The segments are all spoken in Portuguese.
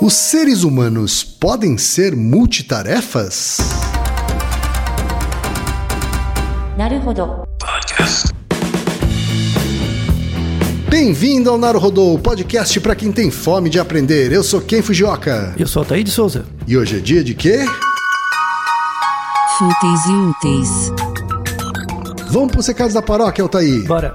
Os seres humanos podem ser multitarefas? Bem-vindo ao Naruhodô, podcast para quem tem fome de aprender. Eu sou Ken Fujioka. Eu sou Altair de Souza. E hoje é dia de quê? Fúteis e úteis. Vamos pro recados da paróquia, Altair. Bora.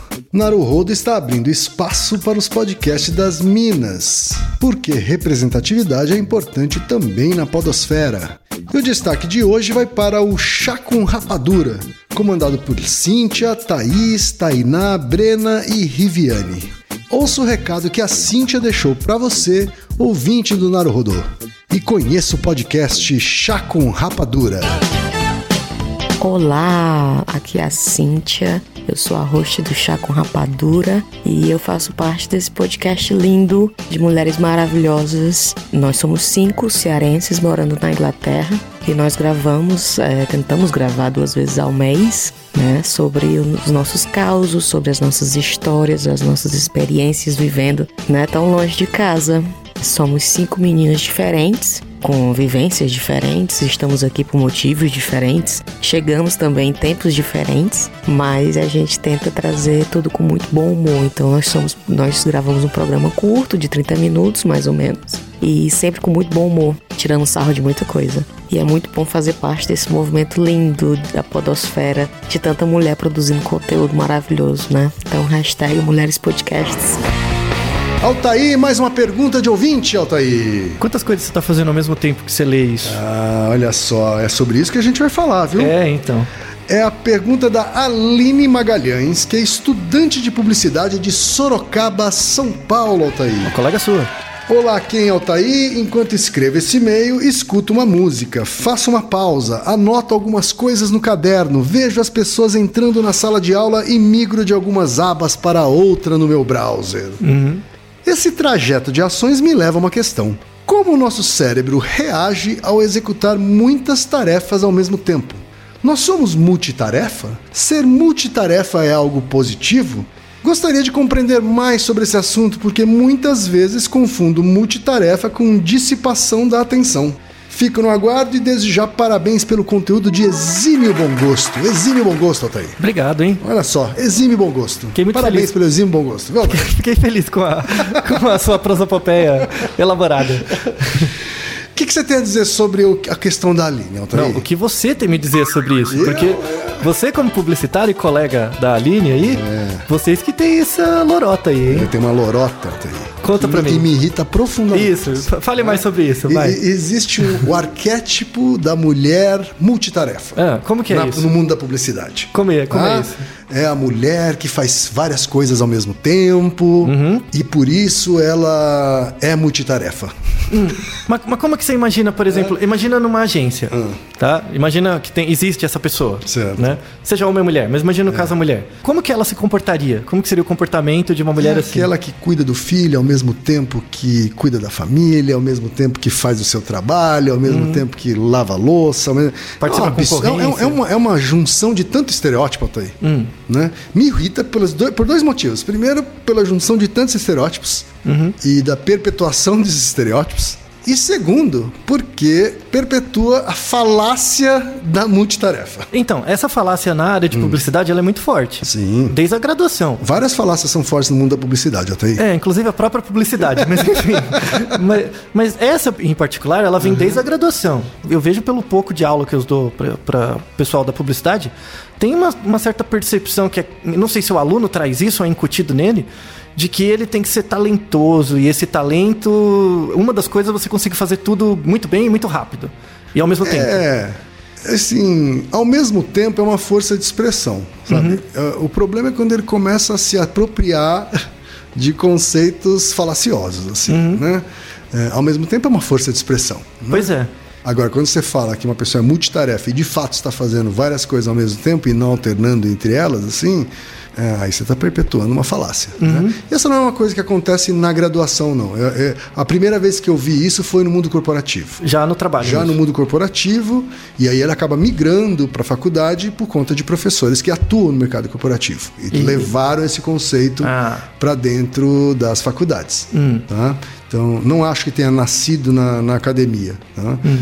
Naruhodo está abrindo espaço para os podcasts das Minas, porque representatividade é importante também na podosfera. E o destaque de hoje vai para o Chá com Rapadura, comandado por Cíntia, Thaís, Tainá, Brena e Riviane. Ouça o recado que a Cíntia deixou para você, ouvinte do Naruhodo, e conheça o podcast Chá com Rapadura. Olá, aqui é a Cíntia, eu sou a host do Chá com Rapadura e eu faço parte desse podcast lindo de mulheres maravilhosas. Nós somos cinco cearenses morando na Inglaterra e nós gravamos, é, tentamos gravar duas vezes ao mês, né, sobre os nossos causos, sobre as nossas histórias, as nossas experiências vivendo, né, tão longe de casa. Somos cinco meninas diferentes, com vivências diferentes, estamos aqui por motivos diferentes, chegamos também em tempos diferentes, mas a gente tenta trazer tudo com muito bom humor. Então nós somos, nós gravamos um programa curto de 30 minutos, mais ou menos, e sempre com muito bom humor, tirando sarro de muita coisa. E é muito bom fazer parte desse movimento lindo da podosfera, de tanta mulher produzindo conteúdo maravilhoso, né? Então hashtag Mulheres Podcasts. Altair, mais uma pergunta de ouvinte, Altair. Quantas coisas você tá fazendo ao mesmo tempo que você lê isso? Ah, olha só, é sobre isso que a gente vai falar, viu? É, então. É a pergunta da Aline Magalhães, que é estudante de publicidade de Sorocaba, São Paulo, Altair. Uma colega sua. Olá, quem é Altair? Enquanto escrevo esse e-mail, escuto uma música, faço uma pausa, anoto algumas coisas no caderno, vejo as pessoas entrando na sala de aula e migro de algumas abas para outra no meu browser. Esse trajeto de ações me leva a uma questão. Como o nosso cérebro reage ao executar muitas tarefas ao mesmo tempo? Nós somos multitarefa? Ser multitarefa é algo positivo? Gostaria de compreender mais sobre esse assunto porque muitas vezes confundo multitarefa com dissipação da atenção. Fico no aguardo e desde já parabéns pelo conteúdo de exímio bom gosto. Exímio bom gosto, Altair. Obrigado, hein? Olha só, exímio bom gosto. Fiquei muito Parabéns feliz. pelo exímio bom gosto. Viu? Fiquei feliz com a, com a sua prosopopeia elaborada. O que, que você tem a dizer sobre o- a questão da Aline, Altair? Não, o que você tem me dizer sobre isso? Eu? Porque você, como publicitário e colega da Aline aí, vocês que tem essa lorota aí, hein? Eu tenho uma lorota, Altair. Conta me- mim. Que me irrita profundamente. Isso, fale mais sobre isso, vai. existe o, o arquétipo da mulher multitarefa. Ah, como que é na- isso? No mundo da publicidade. Como é, como é Ah, isso? É a mulher que faz várias coisas ao mesmo tempo Uhum. e por isso ela é multitarefa. Mas, mas como que você imagina, por exemplo, imagina numa agência, tá? Imagina que tem, existe essa pessoa, Certo. né? Seja homem ou mulher, mas imagina no caso a mulher. Como que ela se comportaria? Como que seria o comportamento de uma mulher é assim? aquela que cuida do filho ao mesmo tempo que cuida da família, ao mesmo tempo que faz o seu trabalho, ao mesmo tempo que lava a louça. mesmo-. Participa é, uma da abs- é- concorrência. é uma, é uma junção de tanto estereótipo, Altair. Hum. Né? Me irrita pelos dois, por dois motivos. Primeiro, pela junção de tantos estereótipos Uhum. e da perpetuação desses estereótipos. E segundo, porque perpetua a falácia da multitarefa. Então, essa falácia na área de publicidade, ela é muito forte. Hum. Sim. Desde a graduação. Várias falácias são fortes no mundo da publicidade, Altair. É, inclusive a própria publicidade, mas enfim. mas, mas essa em particular, ela vem desde a graduação. Eu vejo pelo pouco de aula que eu dou para o pessoal da publicidade, tem uma, uma certa percepção que é, não sei se o aluno traz isso ou é incutido nele, de que ele tem que ser talentoso e esse talento, uma das coisas é você consegue fazer tudo muito bem e muito rápido. E ao mesmo tempo. É. Assim, ao mesmo tempo é uma força de expressão, sabe? É, O problema é quando ele começa a se apropriar de conceitos falaciosos, assim, né? É, ao mesmo tempo é uma força de expressão. né? Pois é. Agora, quando você fala que uma pessoa é multitarefa e de fato está fazendo várias coisas ao mesmo tempo e não alternando entre elas, assim, é, aí você está perpetuando uma falácia. Né? Essa não é uma coisa que acontece na graduação, não. É- é- a primeira vez que eu vi isso foi no mundo corporativo. Já no trabalho. Já no mesmo. mundo corporativo, e aí ele acaba migrando para a faculdade por conta de professores que atuam no mercado corporativo e, E- levaram esse conceito Ah. para dentro das faculdades. Hum. Tá? Então, não acho que tenha nascido na, na academia. tá? Hum.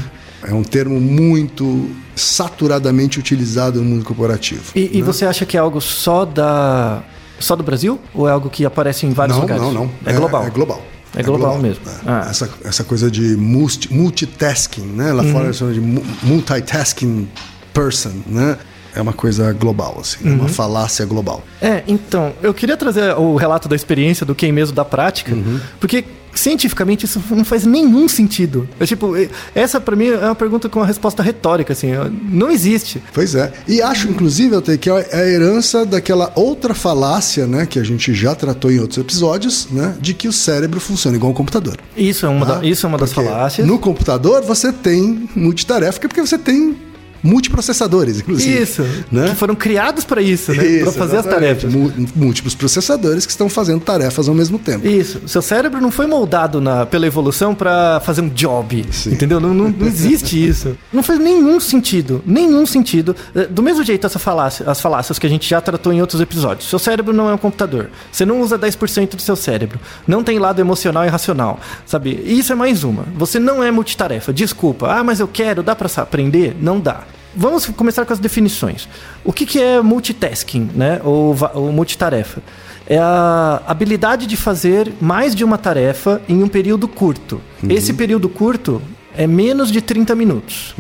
É um termo muito saturadamente utilizado no mundo corporativo. E, e você acha que é algo só da só do Brasil ou é algo que aparece em vários não, lugares? não, não. É global. É, global. É global mesmo. É. Ah. Essa, essa coisa de multi- multitasking, né? Lá Uhum. fora eles chamam de mu- multitasking person, né? É uma coisa global, assim, é Uhum. uma falácia global. É, então, eu queria trazer o relato da experiência do quem mesmo da prática, Uhum. porque cientificamente isso não faz nenhum sentido. É tipo, é- essa pra mim é uma pergunta com uma resposta retórica, assim, não existe. Pois é. E acho, inclusive, até que é a herança daquela outra falácia, né? Que a gente já tratou em outros episódios, né? De que o cérebro funciona igual um computador. Isso é uma, tá? da- isso é uma das falácias. No computador você tem multitarefa, porque você tem multiprocessadores, inclusive. Isso, Né? que foram criados pra isso, né? Pra fazer as exatamente. tarefas. Mu- múltiplos processadores que estão fazendo tarefas ao mesmo tempo. Isso. Seu cérebro não foi moldado na- pela evolução pra fazer um job. Sim. Entendeu? Não, não- não existe isso. Não faz nenhum sentido. Nenhum sentido. Eh, Do mesmo jeito, essa falácia, as falácias que a gente já tratou em outros episódios. Seu cérebro não é um computador. Você não usa 10% do seu cérebro. Não tem lado emocional e racional. Sabe? Isso é mais uma. Você não é multitarefa. Desculpa. Ah, mas eu quero. Dá pra sa- aprender? Não dá. Vamos começar com as definições. O que, que é multitasking, né? Ou, ou multitarefa? É a habilidade de fazer mais de uma tarefa em um período curto. Esse período curto é menos de 30 minutos.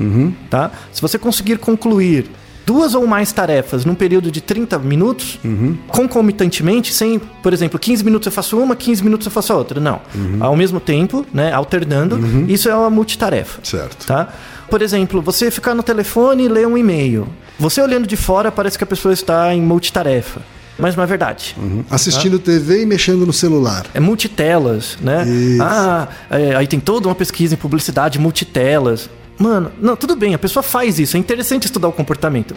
Tá? Se você conseguir concluir duas ou mais tarefas num período de 30 minutos, concomitantemente, sem, por exemplo, 15 minutos eu faço uma, 15 minutos eu faço a outra. Não. Ao mesmo tempo, né, alternando, isso é uma multitarefa. Certo. Tá? Por exemplo, você ficar no telefone e ler um e-mail. Você olhando de fora parece que a pessoa está em multitarefa. Mas não é verdade. Uhum. Assistindo TV e mexendo no celular. É multitelas, né? Isso. Ah, é, aí tem toda uma pesquisa em publicidade, multitelas. Mano, não, tudo bem, a pessoa faz isso, é interessante estudar o comportamento.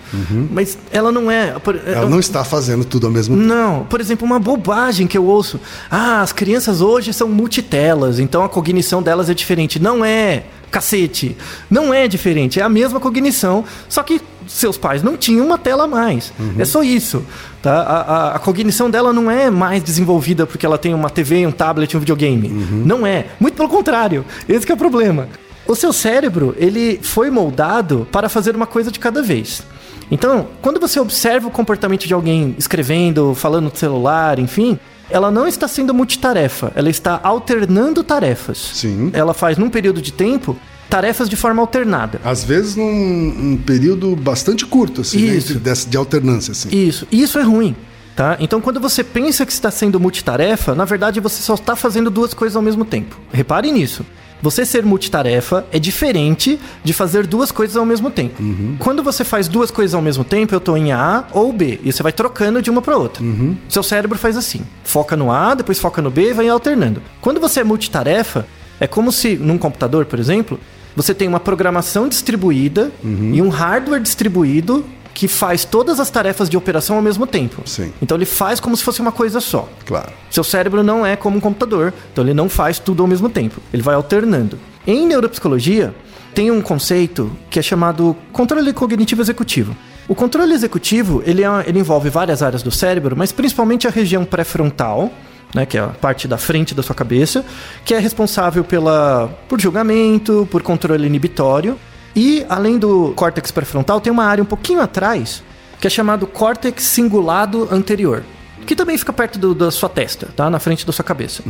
Mas ela não é. por- Ela não está fazendo tudo ao mesmo tempo. não, por exemplo, uma bobagem que eu ouço. Ah, as crianças hoje são multitelas, então a cognição delas é diferente. Não é, cacete. Não é diferente, é a mesma cognição, só que seus pais não tinham uma tela a mais. É só isso. Tá? A, a- a cognição dela não é mais desenvolvida porque ela tem uma TV, um tablet, um videogame. Não é. Muito pelo contrário. Esse que é o problema. O seu cérebro, ele foi moldado para fazer uma coisa de cada vez. Então, quando você observa o comportamento de alguém escrevendo, falando no celular, enfim, ela não está sendo multitarefa, ela está alternando tarefas. Sim. Ela faz num período de tempo tarefas de forma alternada. Às vezes num, num período bastante curto, assim, né? Isso. Entre- dessa- de alternância, assim. Isso, isso é ruim. Tá? Então, quando você pensa que está sendo multitarefa, na verdade você só está fazendo duas coisas ao mesmo tempo. Repare nisso. Você ser multitarefa é diferente de fazer duas coisas ao mesmo tempo. Quando você faz duas coisas ao mesmo tempo, eu estou em A ou B, e você vai trocando de uma para outra. Seu cérebro faz assim: foca no A, depois foca no B e vai alternando. Quando você é multitarefa, é como se num computador, por exemplo, você tem uma programação distribuída e um hardware distribuído que faz todas as tarefas de operação ao mesmo tempo. Sim. Então ele faz como se fosse uma coisa só. Claro. Seu cérebro não é como um computador, então ele não faz tudo ao mesmo tempo. Ele vai alternando. Em neuropsicologia, tem um conceito que é chamado controle cognitivo executivo. O controle executivo, ele, é- ele envolve várias áreas do cérebro, mas principalmente a região pré-frontal, né, que é a parte da frente da sua cabeça, que é responsável pela, por julgamento, por controle inibitório. E, além do córtex pré-frontal, tem uma área um pouquinho atrás, que é chamado córtex cingulado anterior que também fica perto do- da sua testa, tá? Na frente da sua cabeça.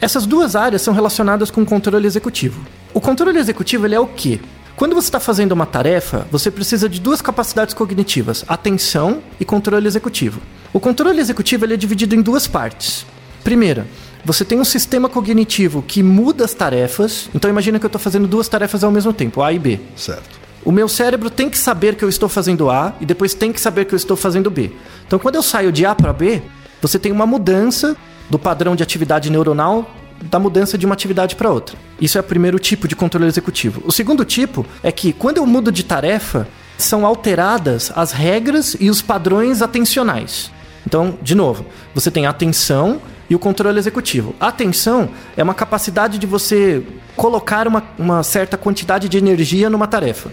Essas duas áreas são relacionadas com o controle executivo. O controle executivo ele é o quê? Quando você está fazendo uma tarefa, você precisa de duas capacidades cognitivas: atenção e controle executivo. O controle executivo ele é dividido em duas partes. Primeira, você tem um sistema cognitivo que muda as tarefas. Então imagina que eu estou fazendo duas tarefas ao mesmo tempo, A e B. Certo. O meu cérebro tem que saber que eu estou fazendo A e depois tem que saber que eu estou fazendo B. Então, quando eu saio de A para B, você tem uma mudança do padrão de atividade neuronal da mudança de uma atividade para outra. Isso é o primeiro tipo de controle executivo. O segundo tipo é que quando eu mudo de tarefa, são alteradas as regras e os padrões atencionais. Então, de novo, você tem atenção e o controle executivo. A atenção é uma capacidade de você colocar uma, uma certa quantidade de energia numa tarefa.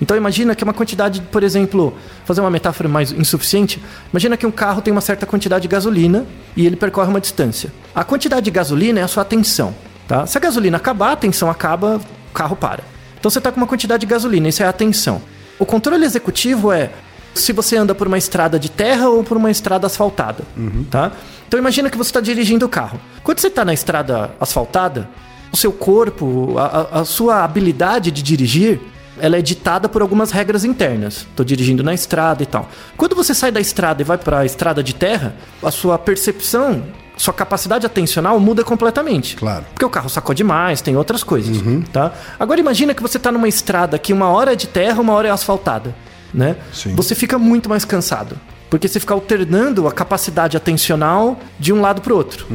Então imagina que uma quantidade, por exemplo, fazer uma metáfora mais insuficiente, imagina que um carro tem uma certa quantidade de gasolina e ele percorre uma distância. A quantidade de gasolina é a sua atenção. Tá? Se a gasolina acabar, a atenção acaba, o carro para. Então você está com uma quantidade de gasolina, isso é a atenção. O controle executivo é se você anda por uma estrada de terra ou por uma estrada asfaltada, tá? Então imagina que você está dirigindo o carro. Quando você está na estrada asfaltada, o seu corpo, a, a- sua habilidade de dirigir, ela é ditada por algumas regras internas. Estou dirigindo na estrada e tal. Quando você sai da estrada e vai para a estrada de terra, a sua percepção, sua capacidade atencional muda completamente. Claro. Porque o carro sacode mais, tem outras coisas, tá? Agora imagina que você está numa estrada que uma hora é de terra, uma hora é asfaltada, né? Sim. Você fica muito mais cansado. Porque você fica alternando a capacidade atencional de um lado para o outro,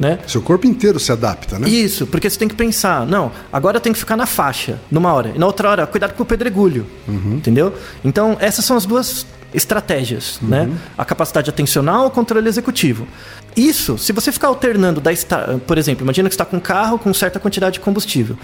né? Seu corpo inteiro se adapta, né? Isso, porque você tem que pensar, não, agora eu tenho que ficar na faixa, numa hora. E na outra hora, cuidado com o pedregulho. Entendeu? Então, essas são as duas estratégias, né? A capacidade atencional, o controle executivo. Isso, se você ficar alternando da estrada, por exemplo, imagina que você está com um carro com certa quantidade de combustível.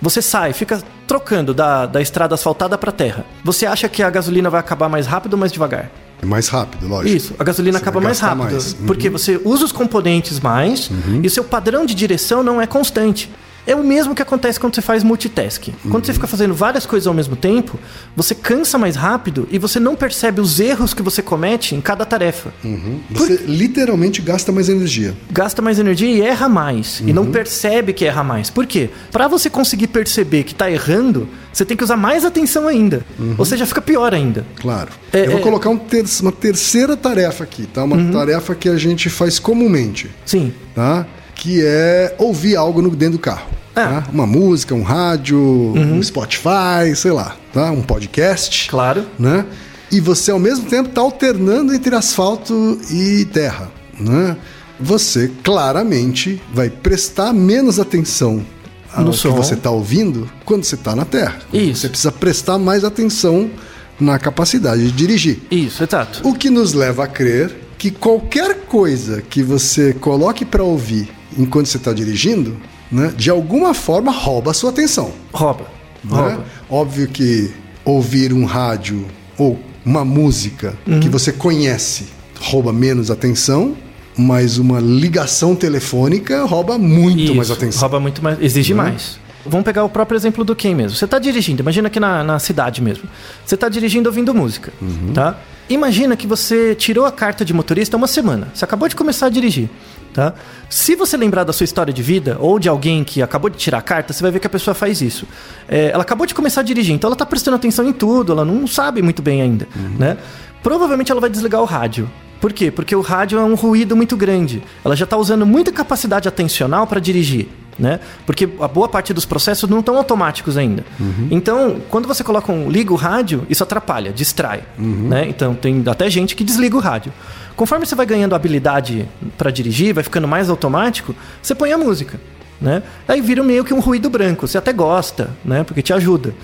Você sai, fica trocando da, da estrada asfaltada para terra. Você acha que a gasolina vai acabar mais rápido ou mais devagar? É mais rápido, lógico. Isso, a gasolina Você acaba mais rápido. mais. Uhum. Porque você usa os componentes mais e o seu padrão de direção não é constante. É o mesmo que acontece quando você faz multitasking. Quando Uhum. você fica fazendo várias coisas ao mesmo tempo, você cansa mais rápido e você não percebe os erros que você comete em cada tarefa. Uhum. Você literalmente gasta mais energia. Gasta mais energia e erra mais. E Uhum. não percebe que erra mais. Por quê? Pra você conseguir perceber que tá errando, você tem que usar mais atenção ainda. Uhum. Ou seja, fica pior ainda. Claro. É, Eu vou é. colocar um ter- uma terceira tarefa aqui, tá? Uma tarefa que a gente faz comumente, Sim. tá? Que é ouvir algo no, dentro do carro. Ah. tá? Uma música, um rádio, um Spotify, sei lá, tá? Um podcast. Claro. né? E você ao mesmo tempo está alternando entre asfalto e terra, né? Você claramente vai prestar menos atenção ao No que som. você está ouvindo quando você está na terra. Isso. Você precisa prestar mais atenção na capacidade de dirigir. Isso, exato. O que nos leva a crer que qualquer coisa que você coloque para ouvir enquanto você está dirigindo, né, de alguma forma rouba a sua atenção Rouba. né? Rouba. Óbvio que ouvir um rádio ou uma música que Uhum. você conhece rouba menos atenção, mas uma ligação telefônica rouba muito Isso, mais atenção. Rouba muito mais, exige Né? mais. Vamos pegar o próprio exemplo do Ken mesmo. Você está dirigindo, imagina aqui na, na cidade mesmo. Você está dirigindo ouvindo música, Uhum. tá? Imagina que você tirou a carta de motorista há uma semana. Você acabou de começar a dirigir, tá? Se você lembrar da sua história de vida ou de alguém que acabou de tirar a carta, você vai ver que a pessoa faz isso. É, ela acabou de começar a dirigir, então ela está prestando atenção em tudo, ela não sabe muito bem ainda, né? Provavelmente ela vai desligar o rádio. Por quê? Porque o rádio é um ruído muito grande. Ela já está usando muita capacidade atencional para dirigir. Né? Porque a boa parte dos processos não estão automáticos ainda. Então, quando você coloca um liga o rádio, isso atrapalha, distrai. Né? Então, tem até gente que desliga o rádio. Conforme você vai ganhando habilidade para dirigir, vai ficando mais automático, você põe a música. Né? Aí vira meio que um ruído branco. Você até gosta, né? porque te ajuda.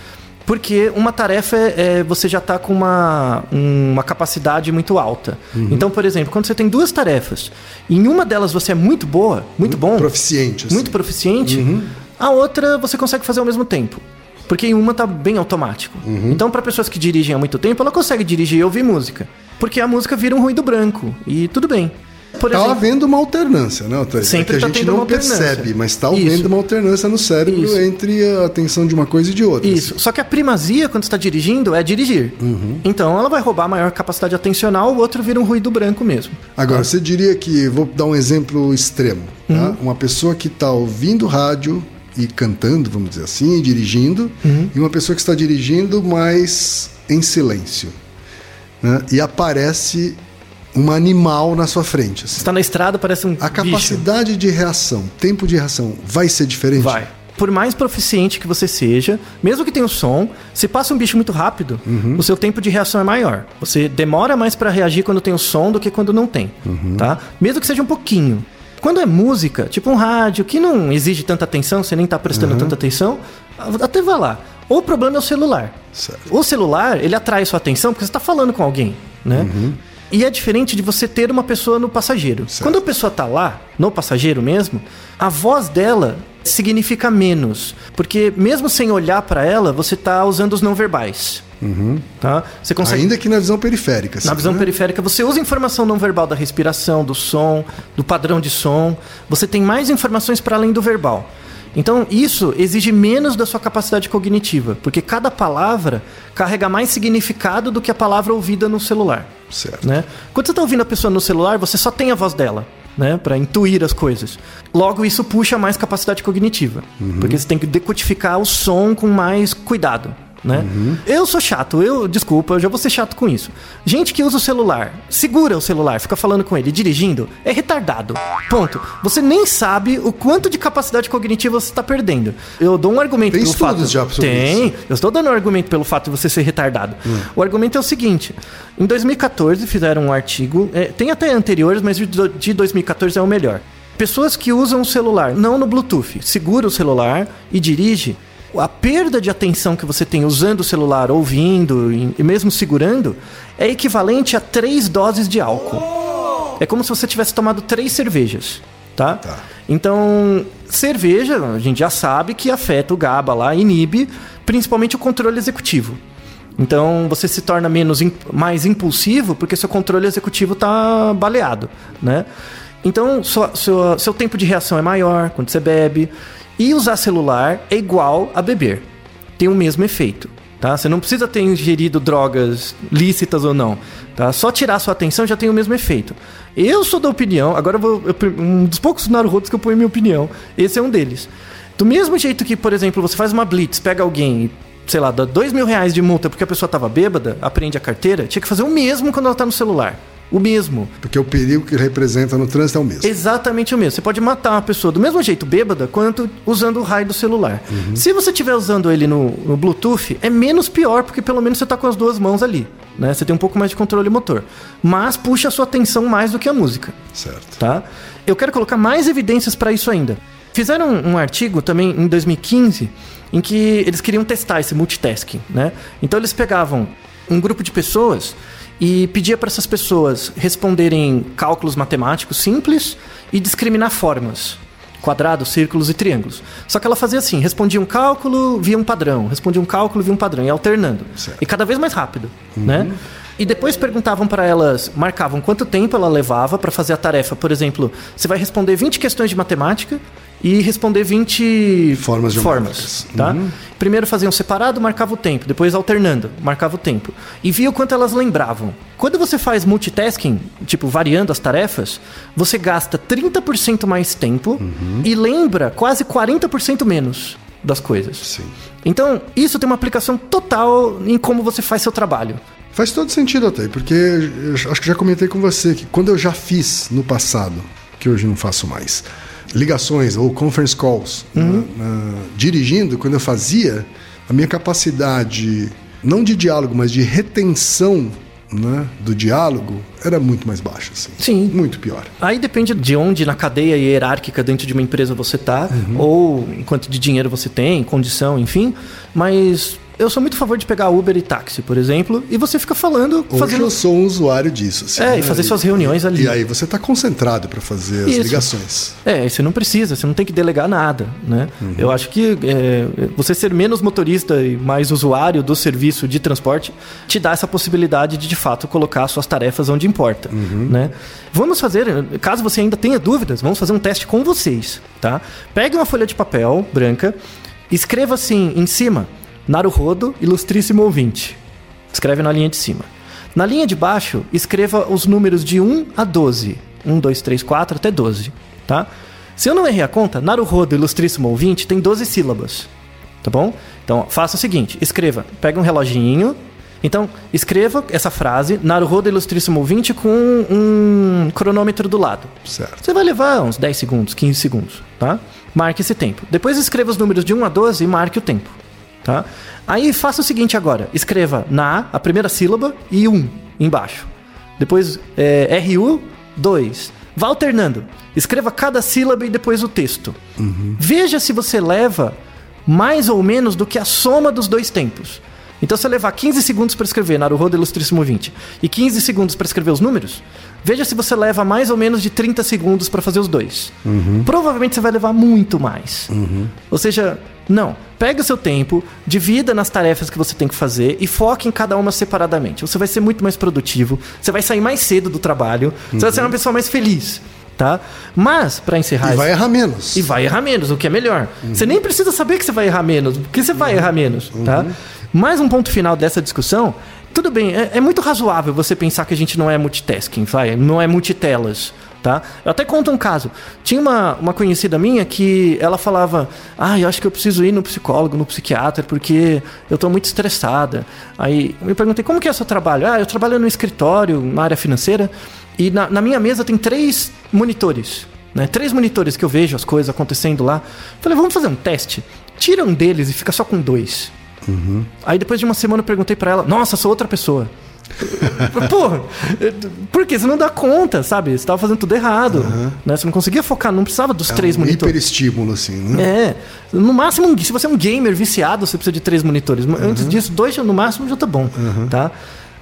Porque uma tarefa é, é você já está com uma, uma capacidade muito alta. Então, por exemplo, quando você tem duas tarefas, e em uma delas você é muito boa, muito bom, Proficiente. assim. muito proficiente, a outra você consegue fazer ao mesmo tempo. Porque em uma tá bem automático. Então, para pessoas que dirigem há muito tempo, ela consegue dirigir e ouvir música. Porque a música vira um ruído branco. E tudo bem. Por Tá exemplo, havendo uma alternância, né, Otávio? Sempre é que a tá gente não percebe, mas está Isso. havendo uma alternância no cérebro Isso. entre a atenção de uma coisa e de outra. Isso. Só que a primazia, quando está dirigindo, é dirigir. Então ela vai roubar a maior capacidade atencional, o outro vira um ruído branco mesmo. Agora, você diria que, vou dar um exemplo extremo, tá? Uhum. Uma pessoa que está ouvindo rádio e cantando, vamos dizer assim, e dirigindo, Uhum. e uma pessoa que está dirigindo, mas em silêncio. né? E aparece um animal na sua frente. assim. Você tá na estrada, parece um A bicho. capacidade de reação, tempo de reação, vai ser diferente? Vai. Por mais proficiente que você seja, mesmo que tenha o som, se passa um bicho muito rápido, Uhum. o seu tempo de reação é maior. Você demora mais para reagir quando tem o som do que quando não tem, Uhum. tá? Mesmo que seja um pouquinho. Quando é música, tipo um rádio, que não exige tanta atenção, você nem tá prestando tanta atenção, até vai lá. O problema é o celular. Certo. O celular, ele atrai sua atenção porque você está falando com alguém, né? E é diferente de você ter uma pessoa no passageiro. Certo. Quando a pessoa tá lá, no passageiro mesmo, a voz dela significa menos. Porque mesmo sem olhar para ela, você tá usando os não verbais. Tá? Você consegue. Ainda que na visão periférica. Na assim, visão né? periférica, você usa informação não verbal da respiração, do som, do padrão de som. Você tem mais informações para além do verbal. Então, isso exige menos da sua capacidade cognitiva, porque cada palavra carrega mais significado do que a palavra ouvida no celular. Certo. Né? Quando você está ouvindo a pessoa no celular, você só tem a voz dela. Né, para intuir as coisas. Logo, isso puxa mais capacidade cognitiva. Porque você tem que decodificar o som com mais cuidado. Né? Eu sou chato, eu, desculpa, eu já vou ser chato com isso. Gente que usa o celular, segura o celular, fica falando com ele, dirigindo, é retardado. Ponto. Você nem sabe o quanto de capacidade cognitiva você está perdendo. Eu dou um argumento Tem pelo fato. já sobre Tem. isso. Eu estou dando um argumento pelo fato de você ser retardado. O argumento é o seguinte: em 2014 fizeram um artigo, é, tem até anteriores, mas de 2014 é o melhor. Pessoas que usam o celular não no Bluetooth, segura o celular e dirige. A perda de atenção que você tem usando o celular, ouvindo e mesmo segurando, é equivalente a três doses de álcool. É como se você tivesse tomado três cervejas, tá? Tá. Então, cerveja, a gente já sabe que afeta o GABA lá, inibe principalmente o controle executivo. Então, você se torna menos mais impulsivo porque seu controle executivo está baleado, né? Então, sua- sua- seu tempo de reação é maior quando você bebe. E usar celular é igual a beber. Tem o mesmo efeito. Tá? Você não precisa ter ingerido drogas lícitas ou não. Tá? Só tirar sua atenção já tem o mesmo efeito. Eu sou da opinião, agora vou. eu- um dos poucos Naruhodos que eu ponho minha opinião. Esse é um deles. Do mesmo jeito que, por exemplo, você faz uma blitz, pega alguém sei lá, dá dois mil reais de multa porque a pessoa tava bêbada, aprende a carteira, tinha que fazer o mesmo quando ela tá no celular. O mesmo. Porque o perigo que representa no trânsito é o mesmo. Exatamente o mesmo. Você pode matar uma pessoa do mesmo jeito bêbada quanto usando o raio do celular. Uhum. Se você estiver usando ele no, no Bluetooth, é menos pior, porque pelo menos você está com as duas mãos ali. Né? Você tem um pouco mais de controle motor. Mas puxa a sua atenção mais do que a música. Certo. Tá? Eu quero colocar mais evidências para isso ainda. Fizeram um, um artigo também em 2015 em que eles queriam testar esse multitasking, né? Então eles pegavam um grupo de pessoas e pedia para essas pessoas responderem cálculos matemáticos simples e discriminar formas. Quadrados, círculos e triângulos. Só que ela fazia assim: respondia um cálculo, via um padrão, respondia um cálculo, via um padrão, e alternando. Certo. E cada vez mais rápido, né? E depois perguntavam para elas, marcavam quanto tempo ela levava para fazer a tarefa. Por exemplo, você vai responder 20 questões de matemática e responder 20 Formas formas, tá? Primeiro faziam separado, marcava o tempo, depois alternando, marcava o tempo. E via o quanto elas lembravam. Quando você faz multitasking, tipo variando as tarefas, você gasta 30% mais tempo e lembra quase 40% menos das coisas. Sim. Então, isso tem uma aplicação total em como você faz seu trabalho. Faz todo sentido até, porque acho que já comentei com você que quando eu já fiz no passado, que hoje não faço mais, ligações ou conference calls na- na- dirigindo, quando eu fazia, a minha capacidade, não de diálogo, mas de retenção né, do diálogo era muito mais baixa. Assim. Sim. Muito pior. Aí depende de onde na cadeia hierárquica dentro de uma empresa você tá, ou quanto de dinheiro você tem, condição, enfim. Mas eu sou muito a favor de pegar Uber e táxi, por exemplo, e você fica falando, Hoje fazendo. eu sou um usuário disso. assim, É, e né? fazer suas reuniões ali. E aí você está concentrado para fazer as Isso. ligações. É, e você não precisa, você não tem que delegar nada, né? Eu acho que é, você ser menos motorista e mais usuário do serviço de transporte te dá essa possibilidade de, de fato, colocar suas tarefas onde importa, né? Vamos fazer, caso você ainda tenha dúvidas, vamos fazer um teste com vocês, tá? Pegue uma folha de papel branca, escreva assim em cima, Naruhodo, ilustríssimo ouvinte. Escreve na linha de cima. Na linha de baixo, escreva os números de 1 a 12. 1, 2, 3, 4 até 12, tá? Se eu não errei a conta, Naruhodo Ilustríssimo Ouvinte tem 12 sílabas, tá bom? Então, faça o seguinte, escreva, pega um reloginho, então, escreva essa frase, Naruhodo Ilustríssimo Ouvinte, com um cronômetro do lado. Certo. Você vai levar uns 10 segundos, 15 segundos, tá? Marque esse tempo. Depois escreva os números de 1 a 12 e marque o tempo, tá? Aí faça o seguinte agora, escreva na a primeira sílaba e 1 embaixo. Depois é, RU 2, Vá alternando. Escreva cada sílaba e depois o texto. Veja se você leva mais ou menos do que a soma dos dois tempos. Então, se você levar 15 segundos para escrever Naruhodo Ilustríssimo 20 e 15 segundos para escrever os números, veja se você leva mais ou menos de 30 segundos para fazer os dois. Provavelmente você vai levar muito mais. Ou seja, não. Pega o seu tempo, divida nas tarefas que você tem que fazer e foque em cada uma separadamente. Você vai ser muito mais produtivo, você vai sair mais cedo do trabalho, você vai ser uma pessoa mais feliz. Tá? Mas, para encerrar. E vai errar menos. e vai errar menos, o que é melhor. Você nem precisa saber que você vai errar menos, porque você vai errar menos, tá? Mais um ponto final dessa discussão. Tudo bem, é, é muito razoável você pensar que a gente não é multitasking, vai, não é multitelas, tá? Eu até conto um caso. Tinha uma, uma conhecida minha que ela falava: Ah, eu acho que eu preciso ir no psicólogo, no psiquiatra, porque eu tô muito estressada. Aí eu me perguntei: Como que é o seu trabalho? Ah, eu trabalho no escritório, na área financeira, e na, na minha mesa tem três monitores né? Três monitores que eu vejo as coisas acontecendo lá. Falei, vamos fazer um teste. Tira um deles e fica só com dois. Aí depois de uma semana eu perguntei pra ela, nossa, sou outra pessoa. Porra, por quê? Você não dá conta, sabe? Você tava fazendo tudo errado. Né? Você não conseguia focar, não precisava dos três um monitores. hiperestímulo, assim, né? É, no máximo, se você é um gamer viciado, você precisa de três monitores. Antes disso, dois no máximo já tá bom, tá?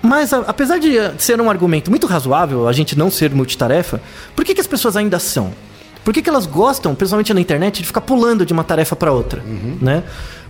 Mas apesar de ser um argumento muito razoável a gente não ser multitarefa, por que, que as pessoas ainda são? Por que, que elas gostam, principalmente na internet, de ficar pulando de uma tarefa para outra, né?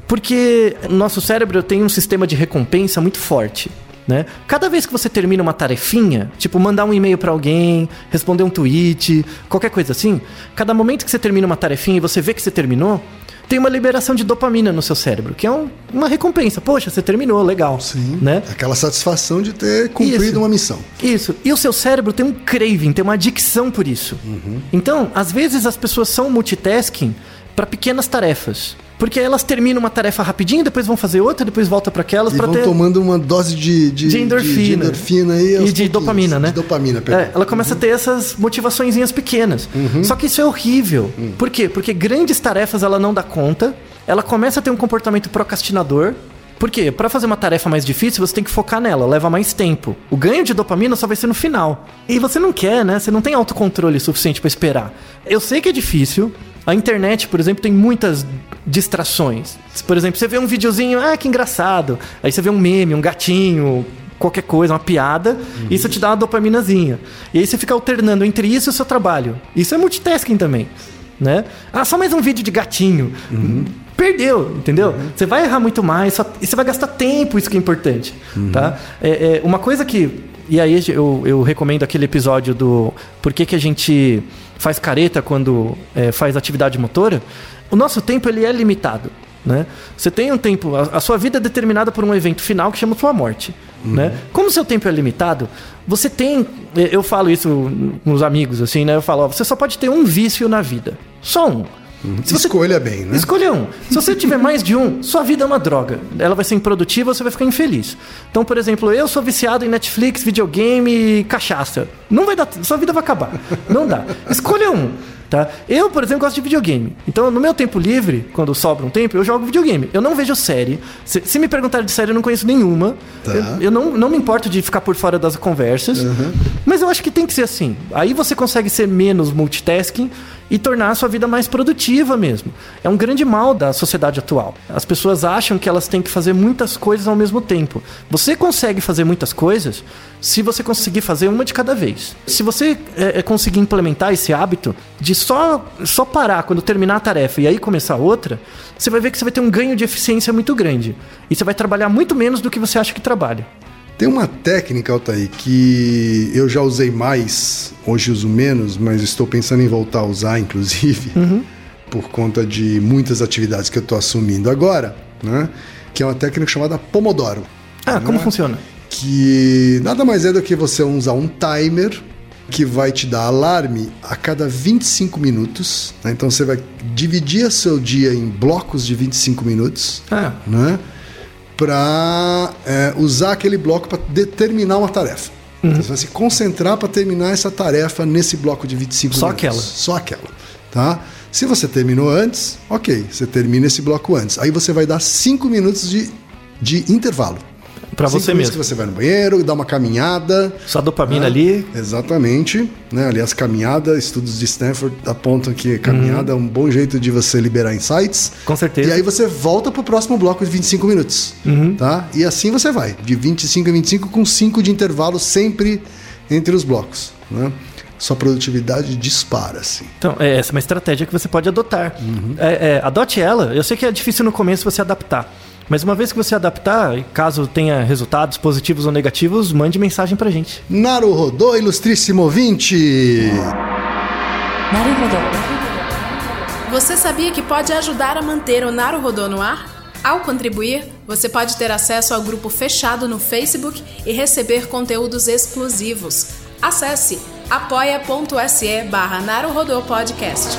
Porque nosso cérebro tem um sistema de recompensa muito forte. Né? Cada vez que você termina uma tarefinha, tipo mandar um e-mail pra alguém, responder um tweet, qualquer coisa assim, cada momento que você termina uma tarefinha e você vê que você terminou, tem uma liberação de dopamina no seu cérebro, que é um- uma recompensa. Poxa, você terminou, legal. Sim. Né? Aquela satisfação de ter cumprido Isso. uma missão. Isso. E o seu cérebro tem um craving, tem uma adicção por isso. Então, às vezes as pessoas são multitasking para pequenas tarefas. Porque elas terminam uma tarefa rapidinho, depois vão fazer outra, depois volta para aquelas E para vão ter tomando uma dose de, de, de endorfina. de endorfina aí aos e de dopamina, né? De dopamina, perdão. É, ela começa a ter essas motivaçõezinhas pequenas. Uhum. Só que isso é horrível. Hum. Por quê? Porque grandes tarefas ela não dá conta, ela começa a ter um comportamento procrastinador. Por quê? Pra fazer uma tarefa mais difícil, você tem que focar nela, leva mais tempo. O ganho de dopamina só vai ser no final. E você não quer, né? Você não tem autocontrole suficiente pra esperar. Eu sei que é difícil. A internet, por exemplo, tem muitas distrações. Por exemplo, você vê um videozinho, ah, que engraçado. Aí você vê um meme, um gatinho, qualquer coisa, uma piada, e isso te dá uma dopaminazinha. E aí você fica alternando entre isso e o seu trabalho. Isso é multitasking também, né? Ah, só mais um vídeo de gatinho. Perdeu, entendeu? Você vai errar muito mais só- e você vai gastar tempo, isso que é importante, tá? É, é, uma coisa que... E aí eu, eu recomendo aquele episódio do Por que, que a gente faz careta quando é, faz atividade motora. O nosso tempo ele é limitado. Né? Você tem um tempo, a, a sua vida é determinada por um evento final que chama sua morte. Né? Como seu tempo é limitado, você tem. eh, Eu falo isso nos amigos, assim, né? Eu falo, ó, você só pode ter um vício na vida. Só um. Se você- Escolha bem, né? Escolha um. Se você tiver mais de um, sua vida é uma droga. Ela vai ser improdutiva, você vai ficar infeliz. Então, por exemplo, eu sou viciado em Netflix, videogame e cachaça. Não vai dar, sua vida vai acabar. Não dá. Escolha um. Tá? Eu, por exemplo, gosto de videogame. Então, no meu tempo livre, quando sobra um tempo, eu jogo videogame. Eu não vejo série. Se, se me perguntarem de série, eu não conheço nenhuma. Tá. Eu, eu não, não me importo de ficar por fora das conversas. Mas eu acho que tem que ser assim. Aí você consegue ser menos multitasking e tornar a sua vida mais produtiva mesmo. É um grande mal da sociedade atual. As pessoas acham que elas têm que fazer muitas coisas ao mesmo tempo. Você consegue fazer muitas coisas se você conseguir fazer uma de cada vez. Se você é, é, conseguir implementar esse hábito de só, só parar quando terminar a tarefa e aí começar outra, você vai ver que você vai ter um ganho de eficiência muito grande. E você vai trabalhar muito menos do que você acha que trabalha. Tem uma técnica, Altair, que eu já usei mais, hoje uso menos, mas estou pensando em voltar a usar, inclusive, por conta de muitas atividades que eu estou assumindo agora, né? Que é uma técnica chamada Pomodoro. Ah, como Né? funciona? Que nada mais é do que você usar um timer que vai te dar alarme a cada 25 minutos. né? Então você vai dividir seu dia em blocos de 25 minutos, Ah, né? Para usar aquele bloco para determinar uma tarefa. Uhum. Você vai se concentrar para terminar essa tarefa nesse bloco de 25 Só minutos. aquela. Só aquela. Tá? Se você terminou antes, ok, você termina esse bloco antes. Aí você vai dar 5 minutos de, de intervalo. Pra Cinco você mesmo. que você vai no banheiro, dá uma caminhada. Só dopamina né? ali. Exatamente. Né? Aliás, caminhada, estudos de Stanford apontam que caminhada é um bom jeito de você liberar insights. Com certeza. E aí você volta pro próximo bloco de 25 minutos. Tá? E assim você vai, de 25 a 25, com 5 de intervalo sempre entre os blocos. Né? Sua produtividade dispara, assim. Então, é, essa é uma estratégia que você pode adotar. É, é, adote ela. Eu sei que é difícil no começo você adaptar. Mas uma vez que você adaptar, caso tenha resultados positivos ou negativos, mande mensagem pra gente. Naru Rodô, ilustríssimo ouvinte! Naru Rodô. Você sabia que pode ajudar a manter o Naru Rodô no ar? Ao contribuir, você pode ter acesso ao grupo fechado no Facebook e receber conteúdos exclusivos. Acesse apoia.se barra Podcast.